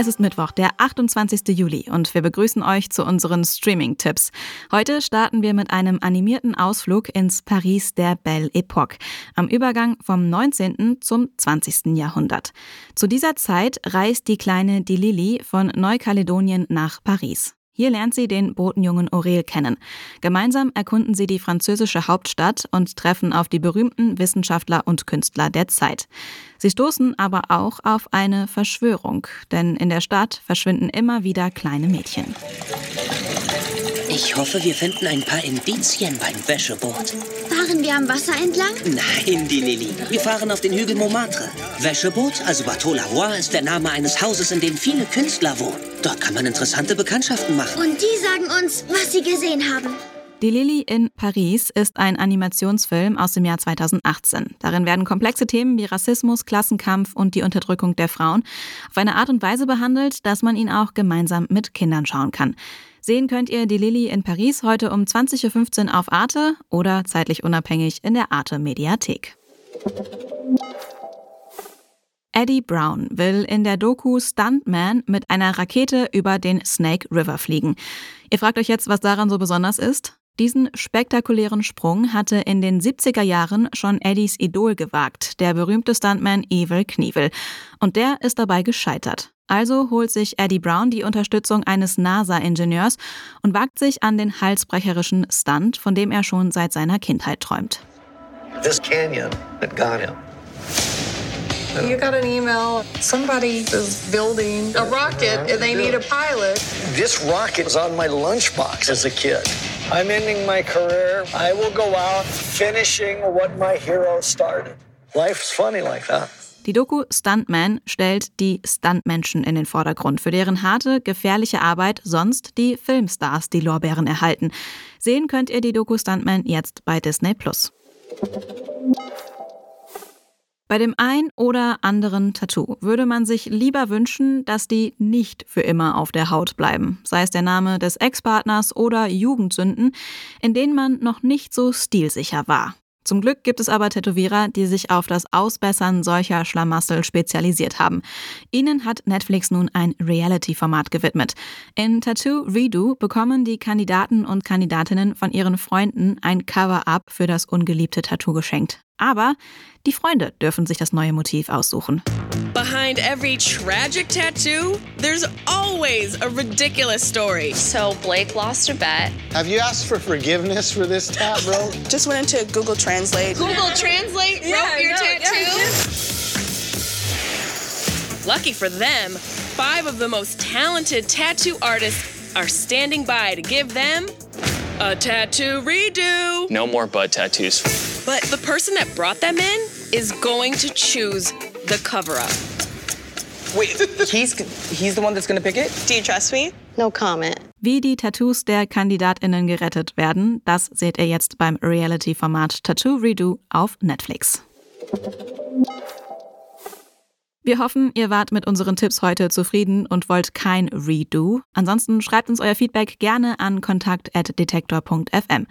Es ist Mittwoch, der 28. Juli und wir begrüßen euch zu unseren Streaming-Tipps. Heute starten wir mit einem animierten Ausflug ins Paris der Belle Époque, am Übergang vom 19. zum 20. Jahrhundert. Zu dieser Zeit reist die kleine Dilili von Neukaledonien nach Paris. Hier lernt sie den Botenjungen Aurel kennen. Gemeinsam erkunden sie die französische Hauptstadt und treffen auf die berühmten Wissenschaftler und Künstler der Zeit. Sie stoßen aber auch auf eine Verschwörung, denn in der Stadt verschwinden immer wieder kleine Mädchen. Ich hoffe, wir finden ein paar Indizien beim Wäscheboot. Fahren wir am Wasser entlang? Nein, die Lilly. Wir fahren auf den Hügel Montmartre. Wäscheboot, also Bateau Lavoir, ist der Name eines Hauses, in dem viele Künstler wohnen. Dort kann man interessante Bekanntschaften machen. Und die sagen uns, was sie gesehen haben. Die Lilly in Paris ist ein Animationsfilm aus dem Jahr 2018. Darin werden komplexe Themen wie Rassismus, Klassenkampf und die Unterdrückung der Frauen auf eine Art und Weise behandelt, dass man ihn auch gemeinsam mit Kindern schauen kann. Sehen könnt ihr die Lilly in Paris heute um 20.15 Uhr auf Arte oder zeitlich unabhängig in der Arte Mediathek. Eddie Brown will in der Doku Stuntman mit einer Rakete über den Snake River fliegen. Ihr fragt euch jetzt, was daran so besonders ist? Diesen spektakulären Sprung hatte in den 70er Jahren schon Eddies Idol gewagt, der berühmte Stuntman Evil Knievel. Und der ist dabei gescheitert. Also holt sich Eddie Brown die Unterstützung eines NASA-Ingenieurs und wagt sich an den halsbrecherischen Stunt, von dem er schon seit seiner Kindheit träumt. This canyon that got him. You got an email. Somebody is building a rocket and they need a pilot. This rocket was on my lunchbox as a kid. I'm ending my career. I will go out finishing what my hero started. Life's funny like that. Die Doku Stuntman stellt die Stuntmenschen in den Vordergrund, für deren harte, gefährliche Arbeit sonst die Filmstars die Lorbeeren erhalten. Sehen könnt ihr die Doku Stuntman jetzt bei Disney Plus. Bei dem ein oder anderen Tattoo würde man sich lieber wünschen, dass die nicht für immer auf der Haut bleiben, sei es der Name des Ex-Partners oder Jugendsünden, in denen man noch nicht so stilsicher war. Zum Glück gibt es aber Tätowierer, die sich auf das Ausbessern solcher Schlamassel spezialisiert haben. Ihnen hat Netflix nun ein Reality-Format gewidmet. In Tattoo Redo bekommen die Kandidaten und Kandidatinnen von ihren Freunden ein Cover-up für das ungeliebte Tattoo geschenkt. Aber die Freunde dürfen sich das neue Motiv aussuchen. Behind every tragic tattoo, there's always a ridiculous story. So Blake lost a bet. Have you asked for forgiveness for this tat, bro? Just went into Google Translate. Google Translate wrote your tattoo. Lucky for them, five of the most talented tattoo artists are standing by to give them a tattoo redo. No more bud tattoos. But the person that brought them in is going to choose the cover up. Wait, he's he's the one that's gonna pick it? Do you trust me? No comment. Wie die Tattoos der KandidatInnen gerettet werden, das seht ihr jetzt beim Reality-Format Tattoo Redo auf Netflix. Wir hoffen, ihr wart mit unseren Tipps heute zufrieden und wollt kein Redo. Ansonsten schreibt uns euer Feedback gerne an kontakt.detektor.fm.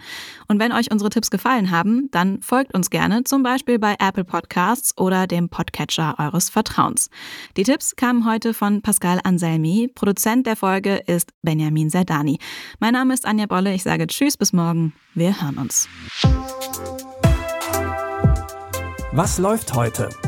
Und wenn euch unsere Tipps gefallen haben, dann folgt uns gerne, zum Beispiel bei Apple Podcasts oder dem Podcatcher eures Vertrauens. Die Tipps kamen heute von Pascal Anselmi. Produzent der Folge ist Benjamin Serdani. Mein Name ist Anja Bolle. Ich sage Tschüss, bis morgen. Wir hören uns. Was läuft heute?